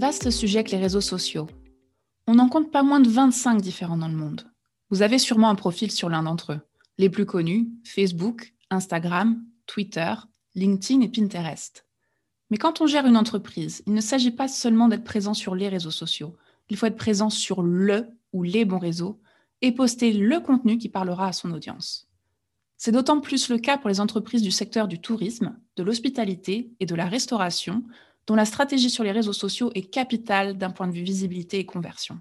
Vaste sujet que les réseaux sociaux. On n'en compte pas moins de 25 différents dans le monde. Vous avez sûrement un profil sur l'un d'entre eux. Les plus connus, Facebook, Instagram, Twitter, LinkedIn et Pinterest. Mais quand on gère une entreprise, il ne s'agit pas seulement d'être présent sur les réseaux sociaux. Il faut être présent sur le ou les bons réseaux et poster le contenu qui parlera à son audience. C'est d'autant plus le cas pour les entreprises du secteur du tourisme, de l'hospitalité et de la restauration, dont la stratégie sur les réseaux sociaux est capitale d'un point de vue visibilité et conversion.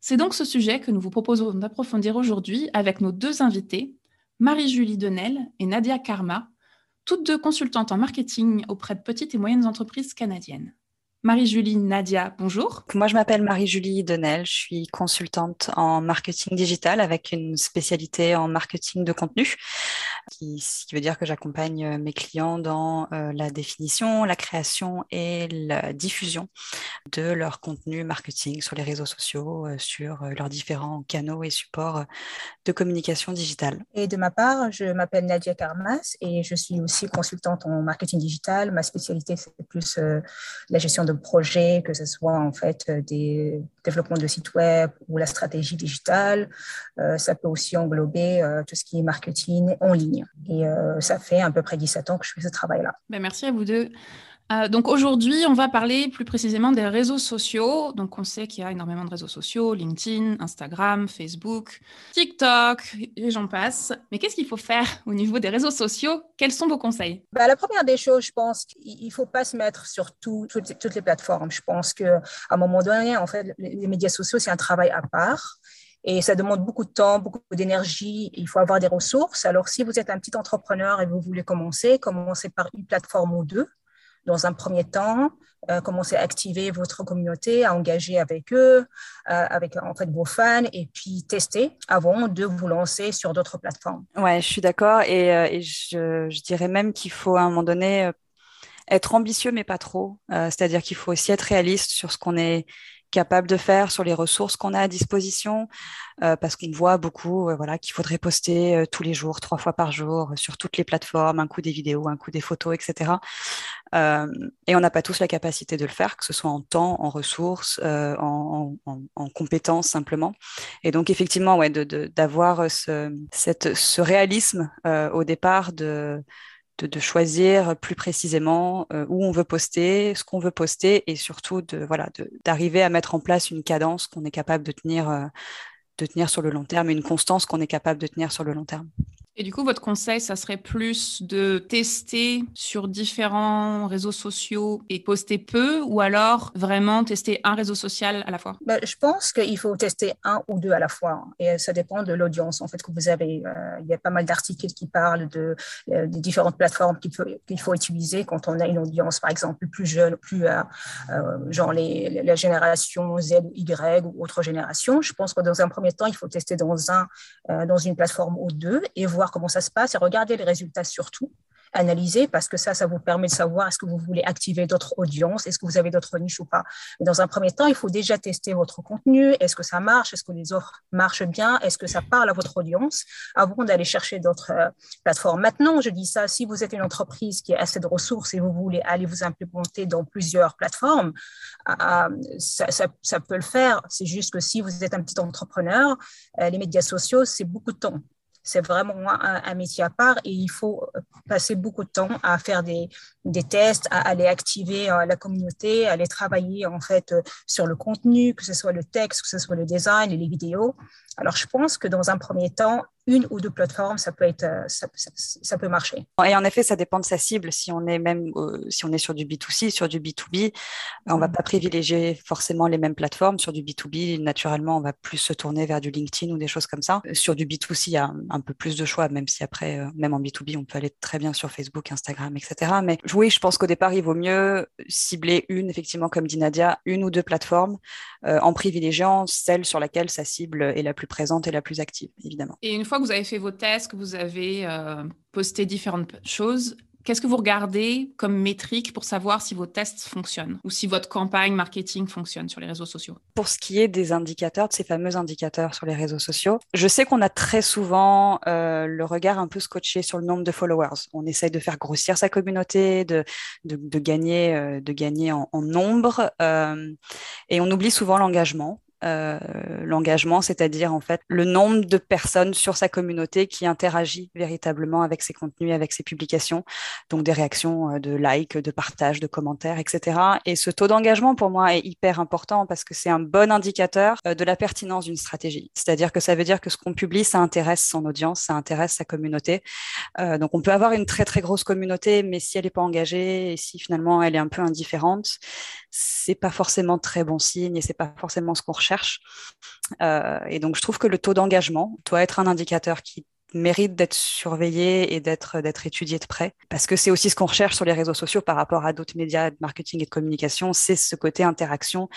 C'est donc ce sujet que nous vous proposons d'approfondir aujourd'hui avec nos deux invités, Marie-Julie Denel et Nadia Karma, toutes deux consultantes en marketing auprès de petites et moyennes entreprises canadiennes. Marie-Julie, Nadia, bonjour. Moi, je m'appelle Marie-Julie Denel, je suis consultante en marketing digital avec une spécialité en marketing de contenu, qui, ce qui veut dire que j'accompagne euh, mes clients dans euh, la définition, la création et la diffusion de leur contenu marketing sur les réseaux sociaux, euh, sur leurs différents canaux et supports de communication digitale. Et de ma part, je m'appelle Nadia Karmas et je suis aussi consultante en marketing digital. Ma spécialité, c'est plus la gestion de projets, que ce soit en fait des développements de sites web ou la stratégie digitale. Ça peut aussi englober tout ce qui est marketing en ligne. Et ça fait à peu près 17 ans que je fais ce travail-là. Ben merci à vous deux. Euh, donc aujourd'hui, on va parler plus précisément des réseaux sociaux. Donc on sait qu'il y a énormément de réseaux sociaux, LinkedIn, Instagram, Facebook, TikTok, et j'en passe. Mais qu'est-ce qu'il faut faire au niveau des réseaux sociaux? Quels sont vos conseils? Bah, La première des choses, je pense qu'il ne faut pas se mettre sur toutes, les plateformes. Je pense qu'à un moment donné, en fait, les médias sociaux, c'est un travail à part. Et ça demande beaucoup de temps, beaucoup d'énergie. Il faut avoir des ressources. Alors, si vous êtes un petit entrepreneur et vous voulez commencer, commencez par une plateforme ou deux dans un premier temps, euh, commencer à activer votre communauté, à engager avec eux, euh, avec en fait vos fans, et puis tester avant de vous lancer sur d'autres plateformes. Ouais, je suis d'accord, et, euh, je, dirais même qu'il faut à un moment donné être ambitieux, mais pas trop. C'est-à-dire qu'il faut aussi être réaliste sur ce qu'on est capable de faire sur les ressources qu'on a à disposition, euh, parce qu'on voit beaucoup euh, voilà, qu'il faudrait poster euh, tous les jours, trois fois par jour, sur toutes les plateformes, un coup des vidéos, un coup des photos, etc. et on n'a pas tous la capacité de le faire, que ce soit en temps, en ressources, en, en, compétences simplement. Et donc effectivement, ouais, d'avoir de, ce, ce réalisme au départ de de, choisir plus précisément euh, où on veut poster, ce qu'on veut poster et surtout de voilà d'arriver à mettre en place une cadence qu'on est capable de tenir euh, de tenir sur le long terme et une constance qu'on est capable de tenir sur le long terme. Et du coup, votre conseil, ça serait plus de tester sur différents réseaux sociaux et poster peu ou alors vraiment tester un réseau social à la fois? Ben, Je pense qu'il faut tester un ou deux à la fois et ça dépend de l'audience en fait que vous avez. Euh, il y a pas mal d'articles qui parlent de, euh, des différentes plateformes qu'il faut, utiliser quand on a une audience par exemple plus jeune, plus euh, genre les, la génération Z ou Y ou autre génération. Je pense que dans un premier temps, il faut tester dans, un, dans une plateforme ou deux et voir comment ça se passe et regarder les résultats surtout analyser parce que ça, ça vous permet de savoir est-ce que vous voulez activer d'autres audiences, est-ce que vous avez d'autres niches ou pas. dans un premier temps, il faut déjà tester votre contenu, est-ce que ça marche, est-ce que les offres marchent bien, est-ce que ça parle à votre audience? Avant d'aller chercher d'autres euh, plateformes. Maintenant, je dis ça, si vous êtes une entreprise qui a assez de ressources et vous voulez aller vous implémenter dans plusieurs plateformes, euh, euh, ça, ça, peut le faire. C'est juste que si vous êtes un petit entrepreneur, les médias sociaux, c'est beaucoup de temps c'est vraiment un, métier à part et il faut passer beaucoup de temps à faire des, tests, à aller activer euh, la communauté, à aller travailler en fait euh, sur le contenu, que ce soit le texte, que ce soit le design et les vidéos. Alors je pense que dans un premier temps, une ou deux plateformes, ça peut être, euh, ça, peut marcher. Et en effet, ça dépend de sa cible. Si on est même, si on est sur du B2C, sur du B2B, on va mm. pas privilégier forcément les mêmes plateformes. Sur du B2B, naturellement, on va plus se tourner vers du LinkedIn ou des choses comme ça. Sur du B2C, il y a un peu plus de choix, même si après, même en B2B, on peut aller très bien sur Facebook, Instagram, etc. Mais oui, je pense qu'au départ, il vaut mieux cibler une, effectivement, comme dit Nadia, une ou deux plateformes euh, en privilégiant celle sur laquelle sa cible est la plus présente et la plus active, évidemment. Et une fois que vous avez fait vos tests, que vous avez euh, posté différentes choses, Qu'est-ce que vous regardez comme métrique pour savoir si vos tests fonctionnent ou si votre campagne marketing fonctionne sur les réseaux sociaux? Pour ce qui est des indicateurs, de ces fameux indicateurs sur les réseaux sociaux, je sais qu'on a très souvent euh, le regard un peu scotché sur le nombre de followers. On essaye de faire grossir sa communauté, de, de, gagner, euh, de gagner en, nombre, euh, et on oublie souvent l'engagement. Euh, l'engagement, c'est-à-dire en fait le nombre de personnes sur sa communauté qui interagit véritablement avec ses contenus, avec ses publications, donc des réactions euh, de likes, de partages, de commentaires, etc. Et ce taux d'engagement pour moi est hyper important parce que c'est un bon indicateur euh, de la pertinence d'une stratégie. C'est-à-dire que ça veut dire que ce qu'on publie, ça intéresse son audience, ça intéresse sa communauté. donc on peut avoir une très très grosse communauté, mais si elle n'est pas engagée et si finalement elle est un peu indifférente, c'est pas forcément très bon signe et c'est pas forcément ce qu'on recherche. Euh, et donc, je trouve que le taux d'engagement doit être un indicateur qui mérite d'être surveillé et d'être d'être étudié de près parce que c'est aussi ce qu'on recherche sur les réseaux sociaux par rapport à d'autres médias de marketing et de communication c'est ce côté interaction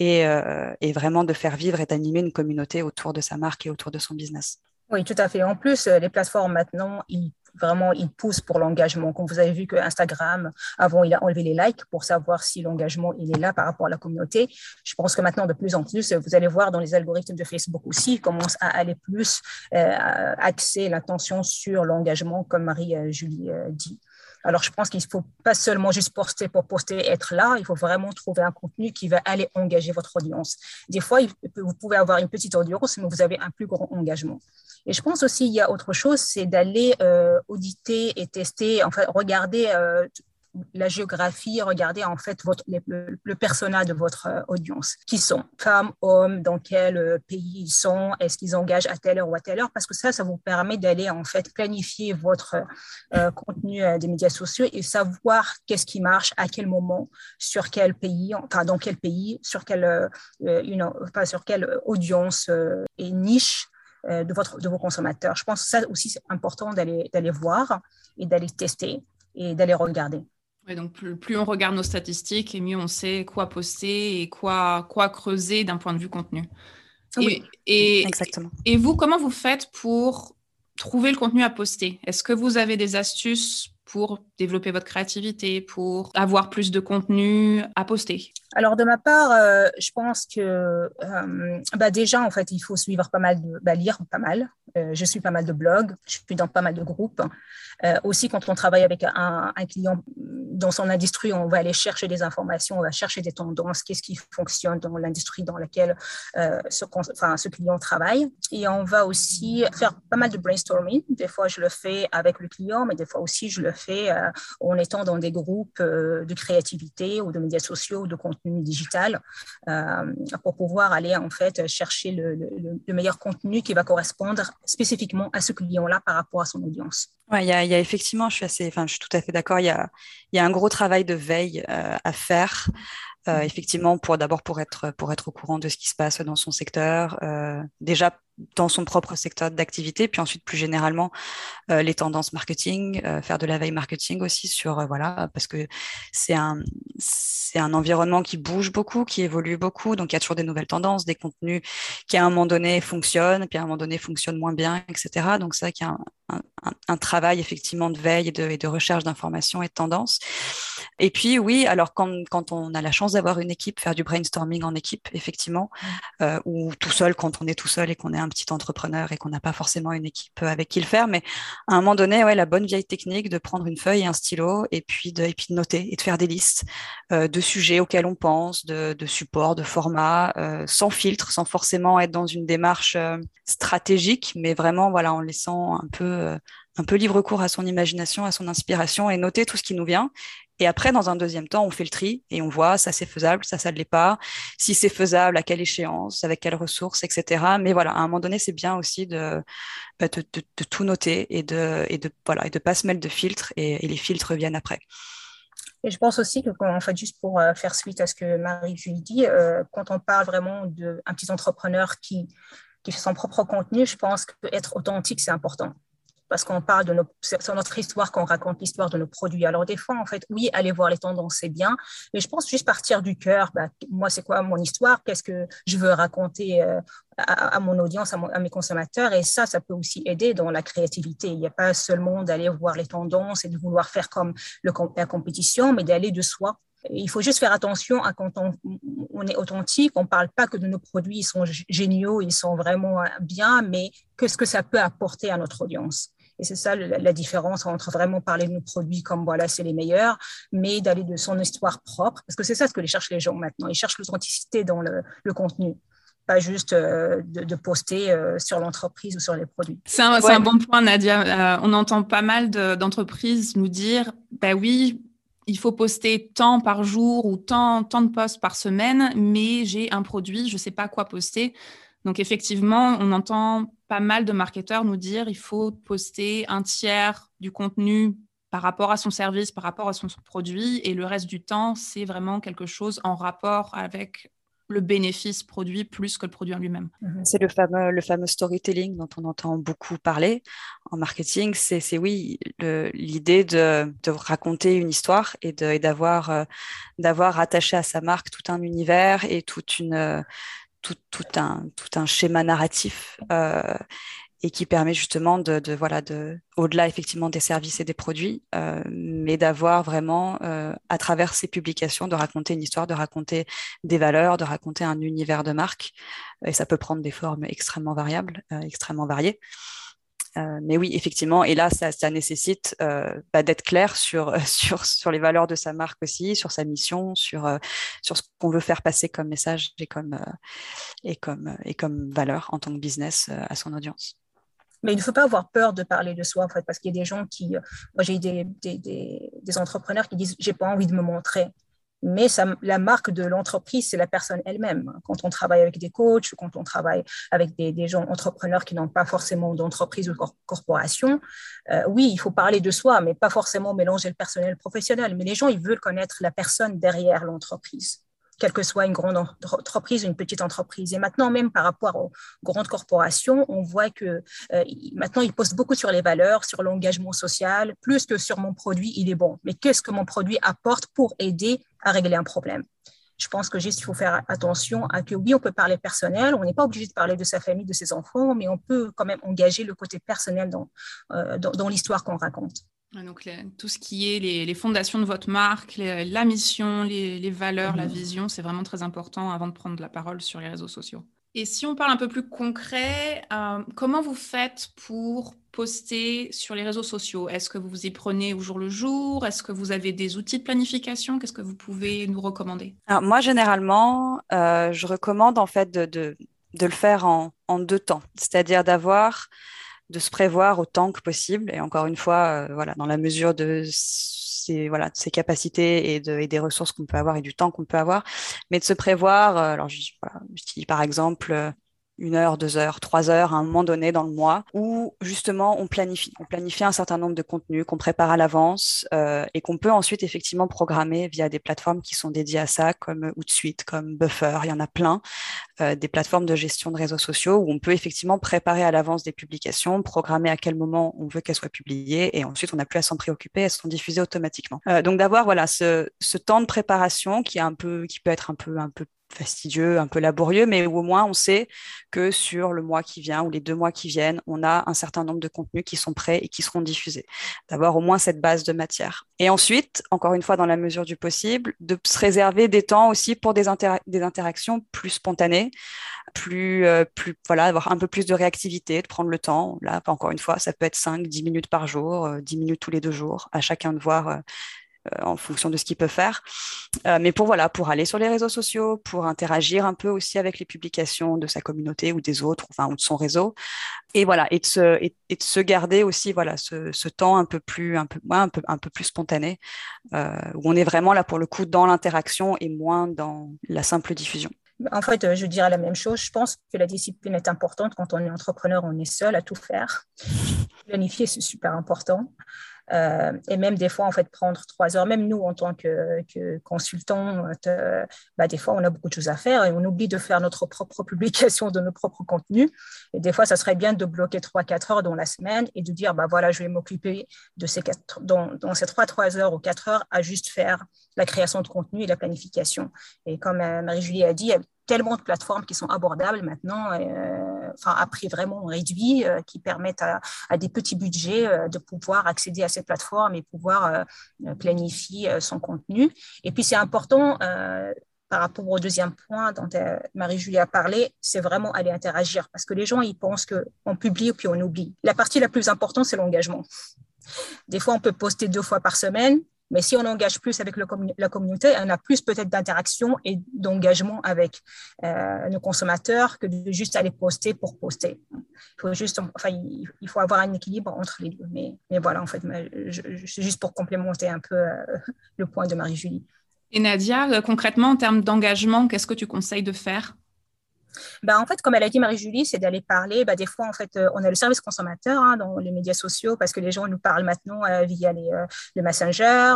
et, euh, et vraiment de faire vivre et d'animer une communauté autour de sa marque et autour de son business. Oui, tout à fait. En plus, les plateformes maintenant, ils vraiment, il pousse pour l'engagement. Comme vous avez vu que Instagram, avant, il a enlevé les likes pour savoir si l'engagement, il est là par rapport à la communauté. Je pense que maintenant, de plus en plus, vous allez voir dans les algorithmes de Facebook aussi, ils commencent à aller plus euh, axer l'attention sur l'engagement, comme Marie-Julie euh, dit. Alors, je pense qu'il ne faut pas seulement juste poster pour poster, être là. Il faut vraiment trouver un contenu qui va aller engager votre audience. Des fois, vous pouvez avoir une petite audience, mais vous avez un plus grand engagement. Et je pense aussi, il y a autre chose, c'est d'aller euh, auditer et tester, enfin, regarder euh, la géographie, regardez en fait votre, le, le, persona de votre euh, audience. Qui sont femmes, hommes, dans quel euh, pays ils sont, est-ce qu'ils engagent à telle heure ou à telle heure, parce que ça, ça vous permet d'aller en fait planifier votre euh, contenu des médias sociaux et savoir qu'est-ce qui marche, à quel moment, sur quel pays, enfin dans quel pays, sur quelle, une, sur quelle audience et niche de, votre, de vos consommateurs. Je pense que ça aussi, c'est important d'aller voir et d'aller tester et d'aller regarder donc plus, on regarde nos statistiques et mieux on sait quoi poster et quoi, quoi creuser d'un point de vue contenu. Oui, et, exactement. Et vous, comment vous faites pour trouver le contenu à poster? Est-ce que vous avez des astuces pour développer votre créativité, pour avoir plus de contenu à poster? Alors de ma part, euh, je pense que euh, bah déjà en fait il faut suivre pas mal de bah, lire pas mal. Euh, je suis pas mal de blogs, je suis dans pas mal de groupes. aussi quand on travaille avec un, client dans son industrie, on va aller chercher des informations, on va chercher des tendances, qu'est-ce qui fonctionne dans l'industrie dans laquelle ce, client travaille. Et on va aussi faire pas mal de brainstorming. Des fois je le fais avec le client, mais des fois aussi je le euh, en étant dans des groupes euh, de créativité ou de médias sociaux ou de contenu digital euh, pour pouvoir aller en fait chercher le, meilleur contenu qui va correspondre spécifiquement à ce client-là par rapport à son audience. Ouais, il y, effectivement, je suis assez, enfin, je suis tout à fait d'accord. Il y a, y a un gros travail de veille à faire. effectivement, pour d'abord pour être pour être au courant de ce qui se passe dans son secteur, déjà dans son propre secteur d'activité, puis ensuite plus généralement euh, les tendances marketing, euh, faire de la veille marketing aussi sur euh, voilà parce que c'est un c'est un environnement qui bouge beaucoup, qui évolue beaucoup, donc il y a toujours des nouvelles tendances, des contenus qui à un moment donné fonctionnent, puis à un moment donné fonctionnent moins bien, etc. Donc c'est vrai qu'il y a un, travail effectivement de veille et de, recherche d'informations et de tendances. Et puis oui, alors quand, quand on a la chance d'avoir une équipe, faire du brainstorming en équipe, effectivement, ou tout seul quand on est tout seul et qu'on est un petit entrepreneur et qu'on n'a pas forcément une équipe avec qui le faire. Mais à un moment donné, ouais, la bonne vieille technique de prendre une feuille et un stylo et puis de, et de noter et de faire des listes euh, de sujets auxquels on pense, de, de supports, de formats, euh, sans filtre, sans forcément être dans une démarche euh, stratégique, mais vraiment voilà en laissant un peu un peu libre cours à son imagination, à son inspiration et noter tout ce qui nous vient. Et après, dans un deuxième temps, on fait le tri et on voit ça c'est faisable, ça ça ne l'est pas. Si c'est faisable, à quelle échéance, avec quelles ressources, etc. Mais voilà, à un moment donné, c'est bien aussi de, bah, tout noter et de et voilà et pas se mettre de filtres et, les filtres viennent après. Et je pense aussi que, en fait, juste pour euh, faire suite à ce que Marie-Julie dit, euh, quand on parle vraiment d'un petit entrepreneur qui, qui fait son propre contenu, je pense qu'être authentique, c'est important parce qu'on parle de c'est notre histoire qu'on raconte l'histoire de nos produits. Alors des fois, en fait, oui, aller voir les tendances, c'est bien, mais je pense juste partir du cœur. Bah, moi, c'est quoi mon histoire? Qu'est-ce que je veux raconter euh, à, mon audience, à, mes consommateurs? Et ça, ça peut aussi aider dans la créativité. Il n'y a pas seulement d'aller voir les tendances et de vouloir faire comme la compétition, mais d'aller de soi il faut juste faire attention à quand on, est authentique, on ne parle pas que de nos produits, ils sont géniaux, ils sont vraiment bien, mais qu'est-ce que ça peut apporter à notre audience? Et c'est ça la, différence entre vraiment parler de nos produits comme voilà, c'est les meilleurs, mais d'aller de son histoire propre, parce que c'est ça ce que les cherchent les gens maintenant. Ils cherchent l'authenticité dans le, contenu pas juste euh, de, poster euh, sur l'entreprise ou sur les produits. C'est un, bon point, Nadia. Euh, on entend pas mal d'entreprises nous dire, bah oui, il faut poster tant par jour ou tant, tant de posts par semaine, mais j'ai un produit, je ne sais pas quoi poster. Donc effectivement, on entend pas mal de marketeurs nous dire il faut poster un tiers du contenu par rapport à son service, par rapport à son produit, et le reste du temps, c'est vraiment quelque chose en rapport avec le bénéfice produit plus que le produit en lui-même. Mhm. C'est le fameux, storytelling dont on entend beaucoup parler en marketing. C'est oui, l'idée de, de, raconter une histoire et d'avoir euh, d'avoir attaché à sa marque tout un univers et toute une, tout, un, tout un schéma narratif euh, et qui permet justement de, de voilà de au-delà effectivement des services et des produits, euh, mais d'avoir vraiment euh, à travers ces publications de raconter une histoire, de raconter des valeurs, de raconter un univers de marque et ça peut prendre des formes extrêmement variables, extrêmement variées. Euh, mais oui, effectivement, et là, ça, nécessite euh, bah, d'être clair sur, sur, sur les valeurs de sa marque aussi, sur sa mission, sur, euh, sur ce qu'on veut faire passer comme message et comme, et comme, et comme valeur en tant que business à son audience. Mais il ne faut pas avoir peur de parler de soi, en fait, parce qu'il y a des gens qui. Moi, j'ai des, des, des, des, entrepreneurs qui disent J'ai pas envie de me montrer mais la marque de l'entreprise, c'est la personne elle-même. Quand on travaille avec des coachs, quand on travaille avec des, gens entrepreneurs qui n'ont pas forcément d'entreprise ou de corporation, euh, oui, il faut parler de soi, mais pas forcément mélanger le personnel professionnel. Mais les gens, ils veulent connaître la personne derrière l'entreprise quelle que soit une grande entreprise ou une petite entreprise. Et maintenant, même par rapport aux grandes corporations, on voit que euh, maintenant, ils postent beaucoup sur les valeurs, sur l'engagement social, plus que sur mon produit, il est bon. Mais qu'est-ce que mon produit apporte pour aider à régler un problème? Je pense que juste il faut faire attention à que oui, on peut parler personnel, on n'est pas obligé de parler de sa famille, de ses enfants, mais on peut quand même engager le côté personnel dans, euh, dans l'histoire qu'on raconte. Donc, tout ce qui est les, fondations de votre marque, la mission, les, valeurs, la mmh. vision, c'est vraiment très important avant de prendre la parole sur les réseaux sociaux. Et si on parle un peu plus concret, euh, comment vous faites pour poster sur les réseaux sociaux? Est-ce que vous vous y prenez au jour le jour? Est-ce que vous avez des outils de planification? Qu'est-ce que vous pouvez nous recommander? Alors, Moi, généralement, euh, je recommande en fait de, de, le faire en, en deux temps, c'est-à-dire d'avoir de se prévoir autant que possible. Et encore une fois, euh, voilà, dans la mesure de ses, voilà, de ses capacités et, de, et des ressources qu'on peut avoir et du temps qu'on peut avoir, mais de se prévoir. Euh, alors, je, dis par exemple euh, une heure, deux heures, trois heures à un moment donné dans le mois, où justement on planifie. On planifie un certain nombre de contenus qu'on prépare à l'avance et qu'on peut ensuite effectivement programmer via des plateformes qui sont dédiées à ça, comme Outsuite, comme Buffer, il y en a plein, euh, des plateformes de gestion de réseaux sociaux où on peut effectivement préparer à l'avance des publications, programmer à quel moment on veut qu'elles soient publiées et ensuite on n'a plus à s'en préoccuper, elles sont diffusées automatiquement. Euh, donc d'avoir voilà ce, ce temps de préparation qui est un peu, qui peut être un peu un peu fastidieux, un peu laborieux, mais au moins on sait que sur le mois qui vient ou les deux mois qui viennent, on a un certain nombre de contenus qui sont prêts et qui seront diffusés. D'avoir au moins cette base de matière. Et ensuite, encore une fois, dans la mesure du possible, de se réserver des temps aussi pour des, des interactions plus spontanées, plus, euh, plus, voilà, avoir un peu plus de réactivité, de prendre le temps. Là, encore une fois, ça peut être 5, 10 minutes par jour, 10 euh, minutes tous les deux jours, à chacun de voir euh, en fonction de ce qu'il peut faire. Mais pour voilà, pour aller sur les réseaux sociaux, pour interagir un peu aussi avec les publications de sa communauté ou des autres, ou de son réseau, et voilà, et de se, garder aussi voilà ce, temps un peu plus un peu peu un peu plus spontané, où on est vraiment là pour le coup dans l'interaction et moins dans la simple diffusion. En fait, je dirais la même chose. Je pense que la discipline est importante quand on est entrepreneur, on est seul à tout faire. Planifier, c'est super important. Euh, et même des fois, en fait, prendre trois heures, même nous, en tant que, consultants, euh, bah, des fois, on a beaucoup de choses à faire et on oublie de faire notre propre publication de nos propres contenus. Et des fois, ça serait bien de bloquer trois, quatre heures dans la semaine et de dire, bah, voilà, je vais m'occuper de ces quatre, dans, ces trois, trois heures ou quatre heures à juste faire la création de contenu et la planification. Et comme euh, Marie-Julie a dit, tellement de plateformes qui sont abordables maintenant, enfin, à prix vraiment réduit, qui permettent à, des petits budgets de pouvoir accéder à ces plateformes et pouvoir planifier son contenu. Et puis, c'est important par rapport au deuxième point dont Marie-Julie a parlé, c'est vraiment aller interagir parce que les gens, ils pensent qu'on publie puis on oublie. La partie la plus importante, c'est l'engagement. Des fois, on peut poster deux fois par semaine, mais si on engage plus avec la communauté, on a plus peut-être d'interaction et d'engagement avec euh, nos consommateurs que de juste aller poster pour poster. Il faut juste, enfin, il faut avoir un équilibre entre les deux. Mais, mais voilà, en fait, c'est juste pour complémenter un peu euh, le point de Marie-Julie. Et Nadia, euh, concrètement, en termes d'engagement, qu'est-ce que tu conseilles de faire? Bah, en fait, comme elle a dit Marie-Julie, c'est d'aller parler. Bah, des fois, en fait, euh, on a le service consommateur hein, dans les médias sociaux parce que les gens nous parlent maintenant euh, via les, euh, les Messenger,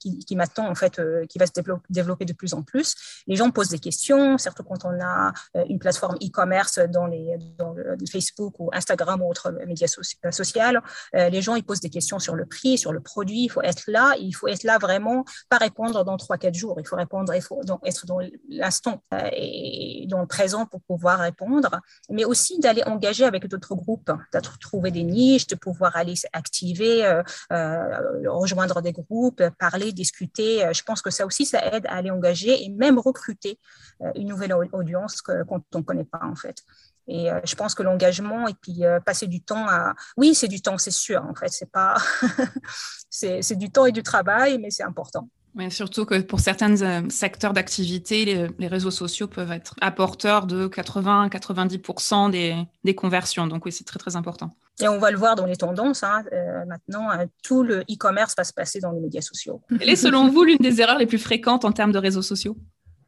qui, qui, maintenant, en fait, qui va se développer, de plus en plus. Les gens posent des questions, surtout quand on a une plateforme e-commerce dans, les, dans le, Facebook ou Instagram ou autres médias sociaux. les gens, ils posent des questions sur le prix, sur le produit. Il faut être là. Il faut être là vraiment, pas répondre dans 3-4 jours. Il faut répondre, il faut être dans l'instant et dans le présent pour pouvoir répondre, mais aussi d'aller engager avec d'autres groupes, de trouver des niches, de pouvoir aller s'activer, euh, euh, rejoindre des groupes, parler, discuter. Je pense que ça aussi, ça aide à aller engager et même recruter euh, une nouvelle audience qu'on ne connaît pas en fait. Et je pense que l'engagement et puis passer du temps à, oui, c'est du temps, c'est sûr. En fait, c'est pas, c'est du temps et du travail, mais c'est important. Mais surtout que pour certains euh, secteurs d'activité, les, réseaux sociaux peuvent être apporteurs de 80-90% des, des, conversions. Donc oui, c'est très très important. Et on va le voir dans les tendances. Hein, euh, maintenant, euh, tout le e-commerce va se passer dans les médias sociaux. Quelle est selon vous l'une des erreurs les plus fréquentes en termes de réseaux sociaux?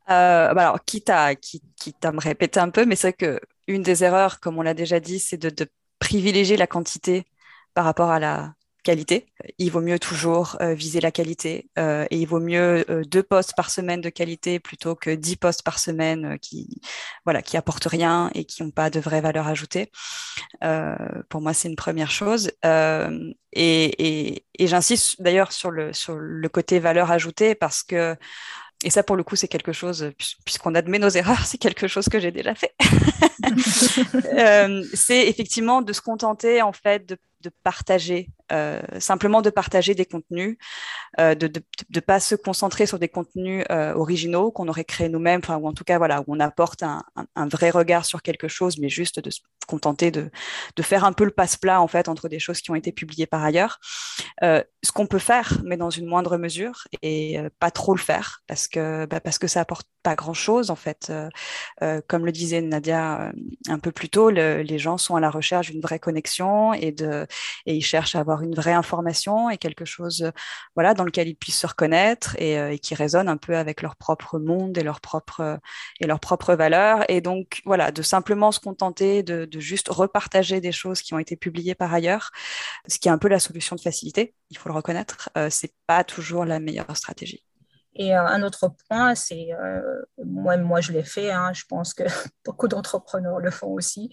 Bah Alors, quitte à, quitte, à me répéter un peu, mais c'est que une des erreurs, comme on l'a déjà dit, c'est de, privilégier la quantité par rapport à la, qualité. Il vaut mieux toujours euh, viser la qualité euh, et il vaut mieux euh, deux postes par semaine de qualité plutôt que dix postes par semaine qui voilà qui apportent rien et qui n'ont pas de vraie valeur ajoutée. pour moi, c'est une première chose. et, j'insiste d'ailleurs sur le sur le côté valeur ajoutée parce que et ça, pour le coup, c'est quelque chose, puisqu'on admet nos erreurs, c'est quelque chose que j'ai déjà fait. euh, c'est effectivement de se contenter, en fait, de, de partager, euh, simplement de partager des contenus, euh, de ne pas se concentrer sur des contenus euh, originaux qu'on aurait créés nous-mêmes, ou en tout cas, voilà, où on apporte un, vrai regard sur quelque chose, mais juste de se contenter de, faire un peu le passe-plat, en fait, entre des choses qui ont été publiées par ailleurs. Ce qu'on peut faire, mais dans une moindre mesure, et pas trop le faire, parce que, bah, parce que ça apporte pas grand-chose, en fait. Comme le disait Nadia un peu plus tôt, le, les gens sont à la recherche d'une vraie connexion et, de, et ils cherchent à avoir une vraie information et quelque chose voilà, dans lequel ils puissent se reconnaître et, et qui résonne un peu avec leur propre monde et leurs propres valeurs. Et donc, voilà, de simplement se contenter de, de juste repartager des choses qui ont été publiées par ailleurs, ce qui est un peu la solution de facilité, il faut le reconnaître, euh, c'est pas toujours la meilleure stratégie. Et euh, un autre point, c'est, euh, moi, moi je l'ai fait, hein, je pense que beaucoup d'entrepreneurs le font aussi,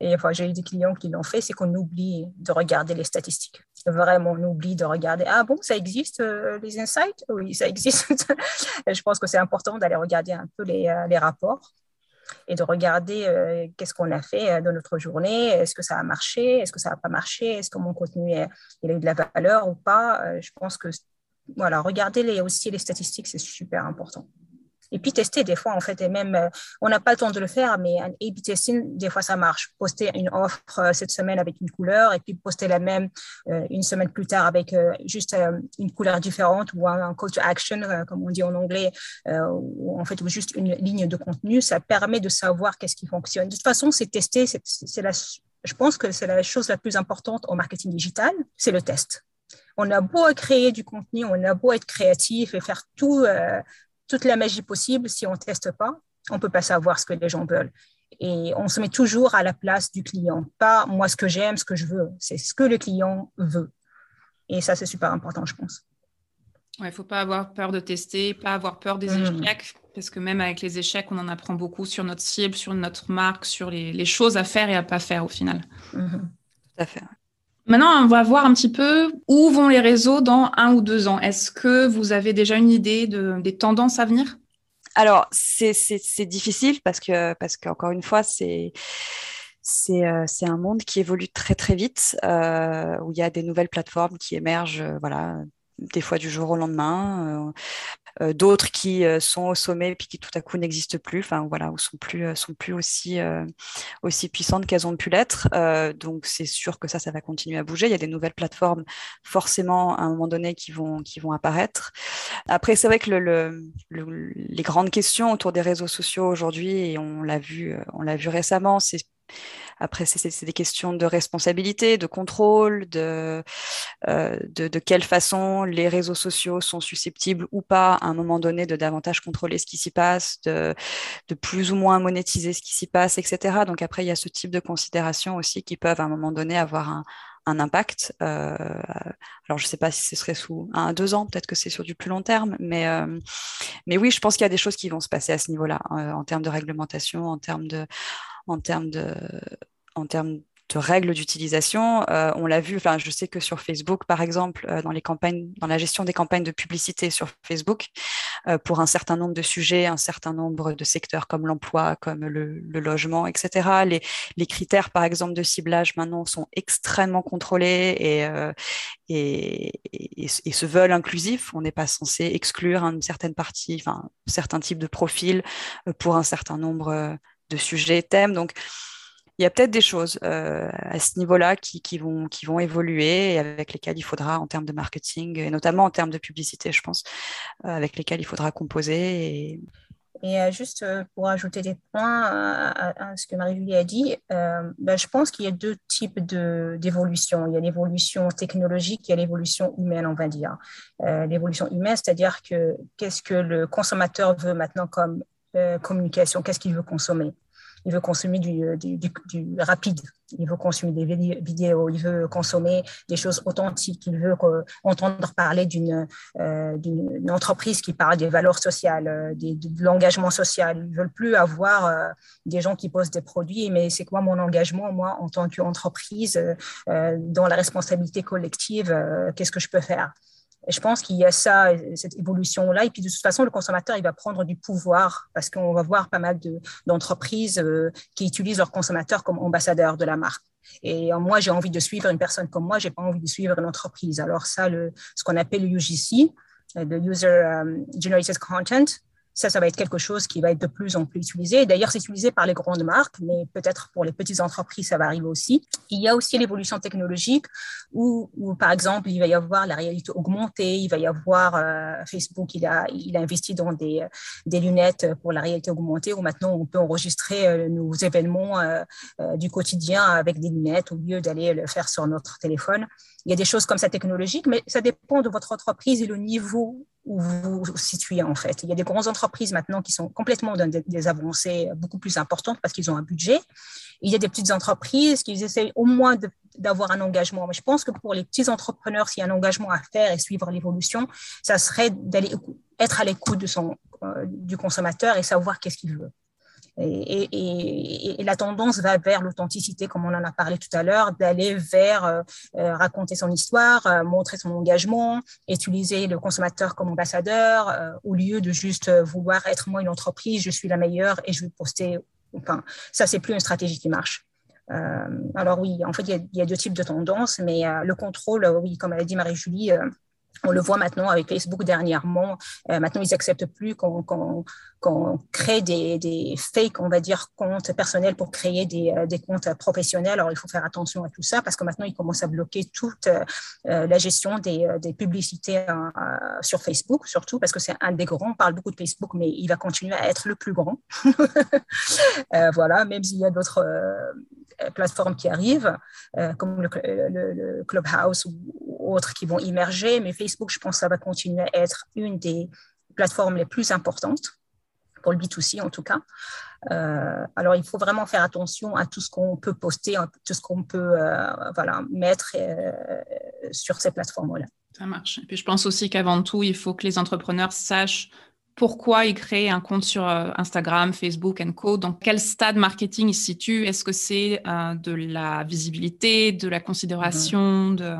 et enfin, j'ai eu des clients qui l'ont fait, c'est qu'on oublie de regarder les statistiques. Vraiment, on oublie de regarder, ah bon, ça existe, euh, les insights? Oui, ça existe. je pense que c'est important d'aller regarder un peu les, les rapports et de regarder qu'est-ce qu'on a fait dans notre journée, est-ce que ça a marché, est-ce que ça n'a pas marché, est-ce que mon contenu il a eu de la valeur ou pas? Je pense que voilà, regarder les, aussi les statistiques, c'est super important. Et puis tester des fois, en fait, et même, euh, on n'a pas le temps de le faire, mais un A-B testing, des fois, ça marche. Poster une offre euh, cette semaine avec une couleur et puis poster la même euh, une semaine plus tard avec juste une couleur différente ou un, call to action, comme on dit en anglais, ou en fait, juste une ligne de contenu. Ça permet de savoir qu'est-ce qui fonctionne. De toute façon, c'est tester, c'est la, je pense que c'est la chose la plus importante en marketing digital, c'est le test. On a beau créer du contenu, on a beau être créatif et faire tout, toute la magie possible, si on ne teste pas, on ne peut pas savoir ce que les gens veulent. Et on se met toujours à la place du client, pas moi ce que j'aime, ce que je veux, c'est ce que le client veut. Et ça, c'est super important, je pense. Il ne faut pas avoir peur de tester, pas avoir peur des mmh. échecs, parce que même avec les échecs, on en apprend beaucoup sur notre cible, sur notre marque, sur les, choses à faire et à pas faire au final. Mmh. Tout à fait. Maintenant, on va voir un petit peu où vont les réseaux dans un ou deux ans. Est-ce que vous avez déjà une idée de, des tendances à venir? Alors, c'est difficile parce que, parce qu'encore une fois, c'est euh, c'est un monde qui évolue très très vite, euh, où il y a des nouvelles plateformes qui émergent, euh, voilà, des fois du jour au lendemain. Euh, d'autres qui euh, sont au sommet puis qui tout à coup n'existent plus, enfin voilà, ou sont plus euh, sont plus aussi aussi puissantes qu'elles ont pu l'être. donc c'est sûr que ça, ça va continuer à bouger. Il y a des nouvelles plateformes forcément à un moment donné qui vont qui vont apparaître. Après, c'est vrai que le, les grandes questions autour des réseaux sociaux aujourd'hui, et on l'a vu on l'a vu récemment, c'est après, c'est des questions de responsabilité, de contrôle, de, euh, de, de, quelle façon les réseaux sociaux sont susceptibles ou pas, à un moment donné, de davantage contrôler ce qui s'y passe, de, de plus ou moins monétiser ce qui s'y passe, etc. Donc après, il y a ce type de considérations aussi qui peuvent, à un moment donné, avoir un, un impact. Euh, alors, je ne sais pas si ce serait sous un, deux ans, peut-être que c'est sur du plus long terme, mais, euh, mais oui, je pense qu'il y a des choses qui vont se passer à ce niveau-là, en termes de réglementation, en termes de, en termes de, en termes de règles d'utilisation. Euh, on l'a vu, enfin, je sais que sur Facebook, par exemple, euh, dans les campagnes, dans la gestion des campagnes de publicité sur Facebook, euh, pour un certain nombre de sujets, un certain nombre de secteurs comme l'emploi, comme le, logement, etc. Les, les, critères, par exemple, de ciblage maintenant sont extrêmement contrôlés et, et, et, se veulent inclusifs. On n'est pas censé exclure une certaine partie, enfin, certains types de profils pour un certain nombre de sujets, thèmes. Donc, il y a peut-être des choses euh, à ce niveau-là qui, vont, évoluer et avec lesquelles il faudra, en termes de marketing, et notamment en termes de publicité, je pense, euh, avec lesquelles il faudra composer. Et, euh, juste pour ajouter des points à, ce que Marie-Julie a dit, ben, je pense qu'il y a deux types d'évolution. Il y a l'évolution technologique, a l'évolution humaine, on va dire. l'évolution humaine, c'est-à-dire que qu'est-ce que le consommateur veut maintenant comme communication, qu'est-ce qu'il veut consommer? Il veut consommer du, du, rapide, il veut consommer des vidéos, il veut consommer des choses authentiques, il veut entendre parler euh, d'une entreprise qui parle des valeurs sociales, euh, de l'engagement social. Ils ne veulent plus avoir euh, des gens qui posent des produits, mais c'est quoi mon engagement, moi, en tant qu'entreprise, dans la responsabilité collective, qu'est-ce que je peux faire? Je pense qu'il y a ça, cette évolution-là. Et puis de toute façon, le consommateur, il va prendre du pouvoir parce qu'on va voir pas mal d'entreprises euh, qui utilisent leurs consommateurs comme ambassadeurs de la marque. Et euh, moi, j'ai envie de suivre une personne comme moi, j'ai pas envie de suivre une entreprise. Alors ça, le, ce qu'on appelle le UGC, euh, le User Generated Content, ça, ça va être quelque chose qui va être de plus en plus utilisé. D'ailleurs, c'est utilisé par les grandes marques, mais peut-être pour les petites entreprises, ça va arriver aussi. Il y a aussi l'évolution technologique où, par exemple, il va y avoir la réalité augmentée, il va y avoir euh, Facebook, il a, il a investi dans des, des lunettes pour la réalité augmentée où maintenant on peut enregistrer euh, nos événements euh, du quotidien avec des lunettes au lieu d'aller le faire sur notre téléphone. Il y a des choses comme ça technologiques, mais ça dépend de votre entreprise et le niveau où vous vous situez en fait. Il y a des grandes entreprises maintenant qui sont complètement dans des, avancées beaucoup plus importantes parce qu'ils ont un budget. il y a des petites entreprises qui essaient au moins d'avoir un engagement. Mais je pense que pour les petits entrepreneurs, s'il y a un engagement à faire et suivre l'évolution, ça serait d'aller être à l'écoute euh, du consommateur et savoir qu'est-ce qu'il veut. Et, la tendance va vers l'authenticité, comme on en a parlé tout à l'heure, d'aller vers euh, euh, raconter son histoire, euh, montrer son engagement, utiliser le consommateur comme ambassadeur, au lieu de juste vouloir être moi une entreprise, je suis la meilleure et je vais poster. Enfin, ça, c'est plus une stratégie qui marche. alors oui, en fait, il y, a deux types de tendances, mais le contrôle, oui, comme elle a dit Marie-Julie, on le voit maintenant avec Facebook dernièrement. Euh, maintenant, ils acceptent plus qu'on crée des, des on va dire, comptes personnels pour créer des, euh, des, comptes professionnels. Alors, il faut faire attention à tout ça parce que maintenant, ils commencent à bloquer toute euh, la gestion des, publicités sur Facebook, surtout parce que c'est un des grands. On parle beaucoup de Facebook, mais il va continuer à être le plus grand. voilà, même s'il y a d'autres plateformes qui arrivent, comme le, le Clubhouse ou autres qui vont immerger, mais Facebook, je pense, ça va continuer à être une des plateformes les plus importantes pour le B2C en tout cas. alors, il faut vraiment faire attention à tout ce qu'on peut poster, tout ce qu'on peut voilà, mettre sur ces plateformes-là. Ça marche. Et puis, je pense aussi qu'avant tout, il faut que les entrepreneurs sachent pourquoi ils créent un compte sur euh, Instagram, Facebook et co. Dans quel stade marketing ils se situent? Est-ce que c'est euh, de la visibilité, de la considération, de,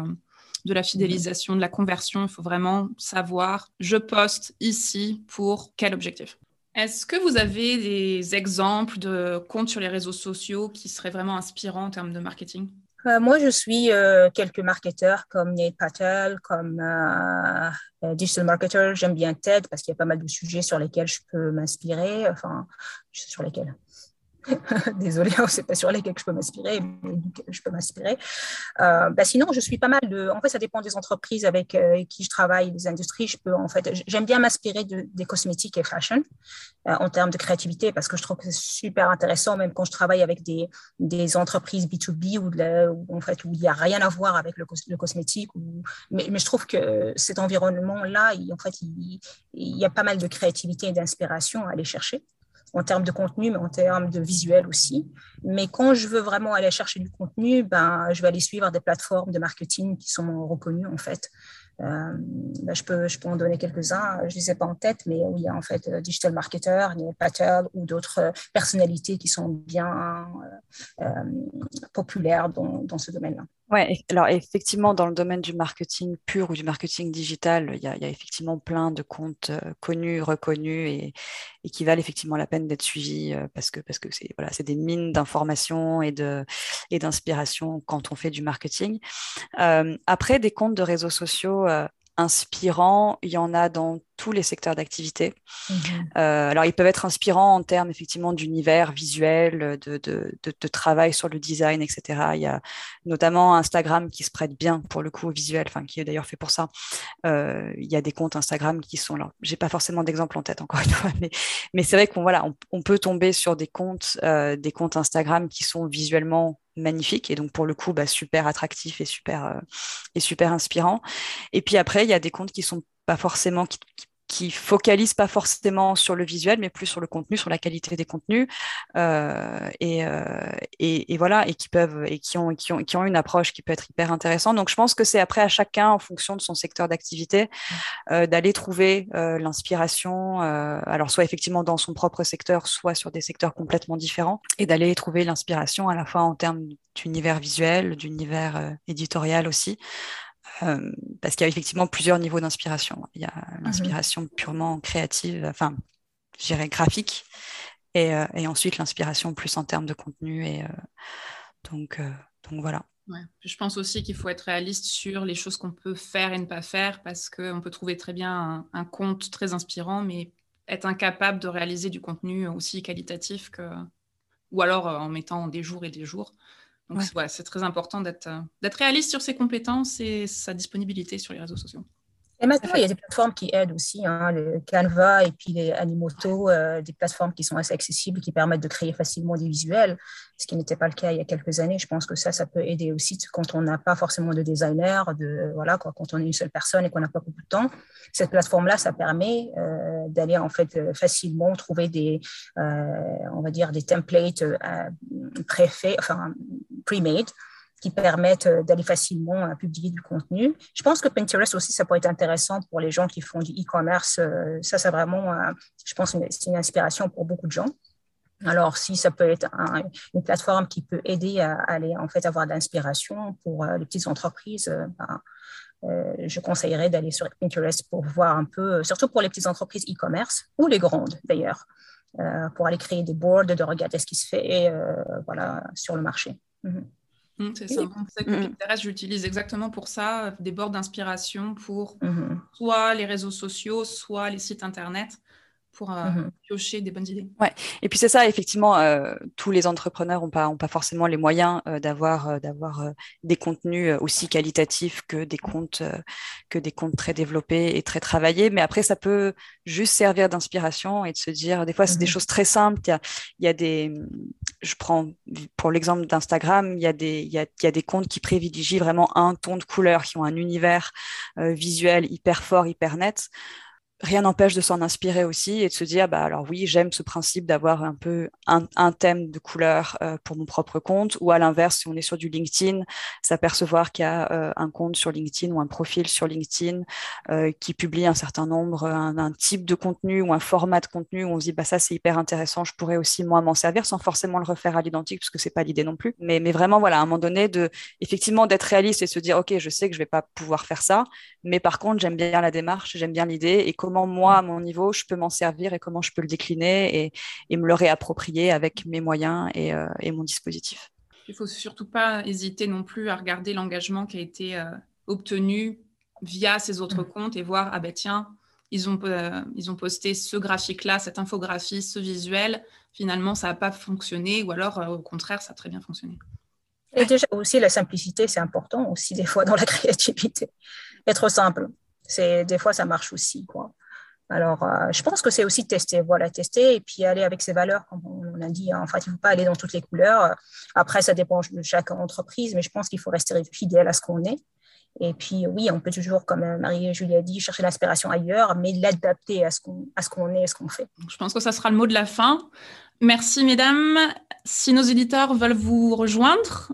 de, la fidélisation, de la conversion. Il faut vraiment savoir, je poste ici pour quel objectif. Est-ce que vous avez des exemples de comptes sur les réseaux sociaux qui seraient vraiment inspirants en termes de marketing? Euh, moi, je suis euh, quelques marketeurs comme Nate Patel, comme euh, Digital Marketer. J'aime bien TED parce qu'il y a pas mal de sujets sur lesquels je peux m'inspirer, enfin, sur lesquels Désolée, c'est pas sur lesquels je peux m'inspirer, mais je peux m'inspirer. Euh, bah sinon, je suis pas mal de. En fait, ça dépend des entreprises avec euh, qui je travaille, des industries. Je peux, en fait, j'aime bien m'inspirer de, des cosmétiques et fashion euh, en termes de créativité parce que je trouve que c'est super intéressant, même quand je travaille avec des, des entreprises B2B où, en fait, où il n'y a rien à voir avec le, cosmétique. mais, je trouve que cet environnement-là, en fait, il y a pas mal de créativité et d'inspiration à aller chercher en termes de contenu, mais en termes de visuel aussi. Mais quand je veux vraiment aller chercher du contenu, ben, je vais aller suivre des plateformes de marketing qui sont reconnues, en fait. Euh, ben, je, peux, je peux en donner quelques-uns, je ne les ai pas en tête, mais il y a en fait euh, Digital Marketer, Neil Patel ou d'autres euh, personnalités qui sont bien populaires dans, dans ce domaine-là. Oui, alors effectivement, dans le domaine du marketing pur ou du marketing digital, il y a, effectivement plein de comptes connus, reconnus et, qui valent effectivement la peine d'être suivis parce que parce que c'est voilà, c'est des mines d'informations et de et d'inspiration quand on fait du marketing. Après, des comptes de réseaux sociaux inspirants, il y en a dans tous les secteurs d'activité. Mhm. Euh, alors, ils peuvent être inspirants en termes effectivement d'univers visuel, de, de, de, travail sur le design, etc. Il y a notamment Instagram qui se prête bien pour le coup au visuel, enfin qui est d'ailleurs fait pour ça. Euh, il y a des comptes Instagram qui sont là. J'ai pas forcément d'exemple en tête encore une fois, mais, mais c'est vrai qu'on voilà, on, peut tomber sur des comptes, euh, des comptes Instagram qui sont visuellement magnifiques et donc pour le coup bah, super attractifs et super et super inspirants. Et puis après, il y a des comptes qui sont pas forcément focalisent pas forcément sur le visuel, mais plus sur le contenu, sur la qualité des contenus, euh, et, euh, et, et, voilà, et qui peuvent et qui ont, qui ont qui ont une approche qui peut être hyper intéressante. Donc je pense que c'est après à chacun, en fonction de son secteur d'activité, euh, d'aller trouver euh, l'inspiration. Euh, alors soit effectivement dans son propre secteur, soit sur des secteurs complètement différents, et d'aller trouver l'inspiration à la fois en termes d'univers visuel, d'univers euh, éditorial aussi. Euh, parce qu'il y a effectivement plusieurs niveaux d'inspiration. Il y a mhm. l'inspiration purement créative, enfin, je dirais graphique, et, euh, et ensuite l'inspiration plus en termes de contenu. Et euh, donc, donc voilà. Je pense aussi qu'il faut être réaliste sur les choses qu'on peut faire et ne pas faire, parce qu'on peut trouver très bien un, un, compte très inspirant, mais être incapable de réaliser du contenu aussi qualitatif que, ou alors en mettant des jours et des jours. Donc, c'est très important euh, d'être réaliste sur ses compétences et sa disponibilité sur les réseaux sociaux. Et maintenant, il y a des plateformes qui aident aussi, hein, le Canva et puis les Animoto, euh, des plateformes qui sont assez accessibles, qui permettent de créer facilement des visuels, ce qui n'était pas le cas il y a quelques années. Je pense que ça, ça peut aider aussi quand on n'a pas forcément de designer, de, voilà, quoi, quand on est une seule personne et qu'on n'a pas beaucoup de temps. Cette plateforme-là, ça permet euh, d'aller en fait euh, facilement trouver des, on va dire, des templates préfaits, enfin, pre-made, qui permettent euh, d'aller facilement euh, publier du contenu. Je pense que Pinterest aussi, ça pourrait être intéressant pour les gens qui font du e-commerce. Euh, ça, c'est vraiment, je pense, c'est une inspiration pour beaucoup de gens. Alors, si ça peut être une plateforme qui peut aider à, aller en fait avoir de l'inspiration pour les petites entreprises, ben, je conseillerais d'aller sur Pinterest pour voir un peu, surtout pour les petites entreprises e-commerce ou les grandes d'ailleurs, pour aller créer des boards, de regarder ce qui se fait voilà, sur le marché. Mhm. Mmh, c'est ça. C'est que mmh. Pinterest, j'utilise exactement pour ça, des bords d'inspiration pour mmh soit les réseaux sociaux, soit les sites internet pour euh, mmh piocher des bonnes idées. Ouais. Et puis c'est ça, effectivement, euh, tous les entrepreneurs n'ont pas, ont pas forcément les moyens euh, d'avoir d'avoir des contenus aussi qualitatifs que des comptes que des comptes très développés et très travaillés. Mais après, ça peut juste servir d'inspiration et de se dire, des fois, c'est des mmh choses très simples. Il y a, y a des, je prends pour l'exemple d'Instagram, il y a des il y a, il y a des comptes qui privilégient vraiment un ton de couleur, qui ont un univers visuel hyper fort, hyper net rien n'empêche de s'en inspirer aussi et de se dire bah alors oui j'aime ce principe d'avoir un peu un, thème de couleur euh, pour mon propre compte ou à l'inverse si on est sur du LinkedIn s'apercevoir qu'il y a euh, un compte sur LinkedIn ou un profil sur LinkedIn euh, qui publie un certain nombre un, type de contenu ou un format de contenu où on se dit bah ça c'est hyper intéressant je pourrais aussi moi m'en servir sans forcément le refaire à l'identique parce que c'est pas l'idée non plus. Mais vraiment voilà à un moment donné de effectivement d'être réaliste et se dire ok je sais que je vais pas pouvoir faire ça mais par contre j'aime bien la démarche j'aime bien l'idée et comment moi, à mon niveau, je peux m'en servir et comment je peux le décliner et, me le réapproprier avec mes moyens euh, et, mon dispositif. Il ne faut surtout pas hésiter non plus à regarder l'engagement qui a été euh, obtenu via ces autres mm. comptes et voir, ah ben tiens, ils ont, euh, ils ont posté ce graphique-là, cette infographie, ce visuel. Finalement, ça n'a pas fonctionné ou alors, au contraire, ça a très bien fonctionné. Et déjà aussi, la simplicité, c'est important aussi des fois dans la créativité. Être simple, c'est des fois, ça marche aussi. Quoi. Alors, euh, je pense que c'est aussi tester, voilà, tester et puis aller avec ses valeurs, comme on a dit. Hein. En fait, il ne faut pas aller dans toutes les couleurs. Après, ça dépend de chaque entreprise, mais je pense qu'il faut rester fidèle à ce qu'on est. Et puis, oui, on peut toujours, comme Marie-Julie a dit, chercher l'inspiration ailleurs, mais l'adapter à ce qu'on est et ce qu'on fait. Je pense que ça sera le mot de la fin. Merci, mesdames. Si nos éditeurs veulent vous rejoindre,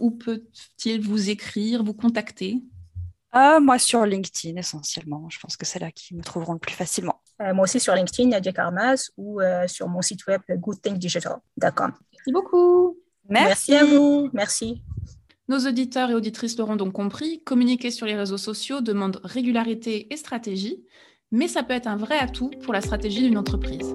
où peut-il vous écrire, vous contacter? Ah, moi, sur LinkedIn, essentiellement. Je pense que c'est là qu'ils me trouveront le plus facilement. Euh, moi aussi, sur LinkedIn, Nadia Karmaz ou euh, sur mon site web goodthinkdigital.com. Merci beaucoup. Merci. Merci à vous. Merci. Nos auditeurs et auditrices l'auront donc compris, communiquer sur les réseaux sociaux demande régularité et stratégie, mais ça peut être un vrai atout pour la stratégie d'une entreprise.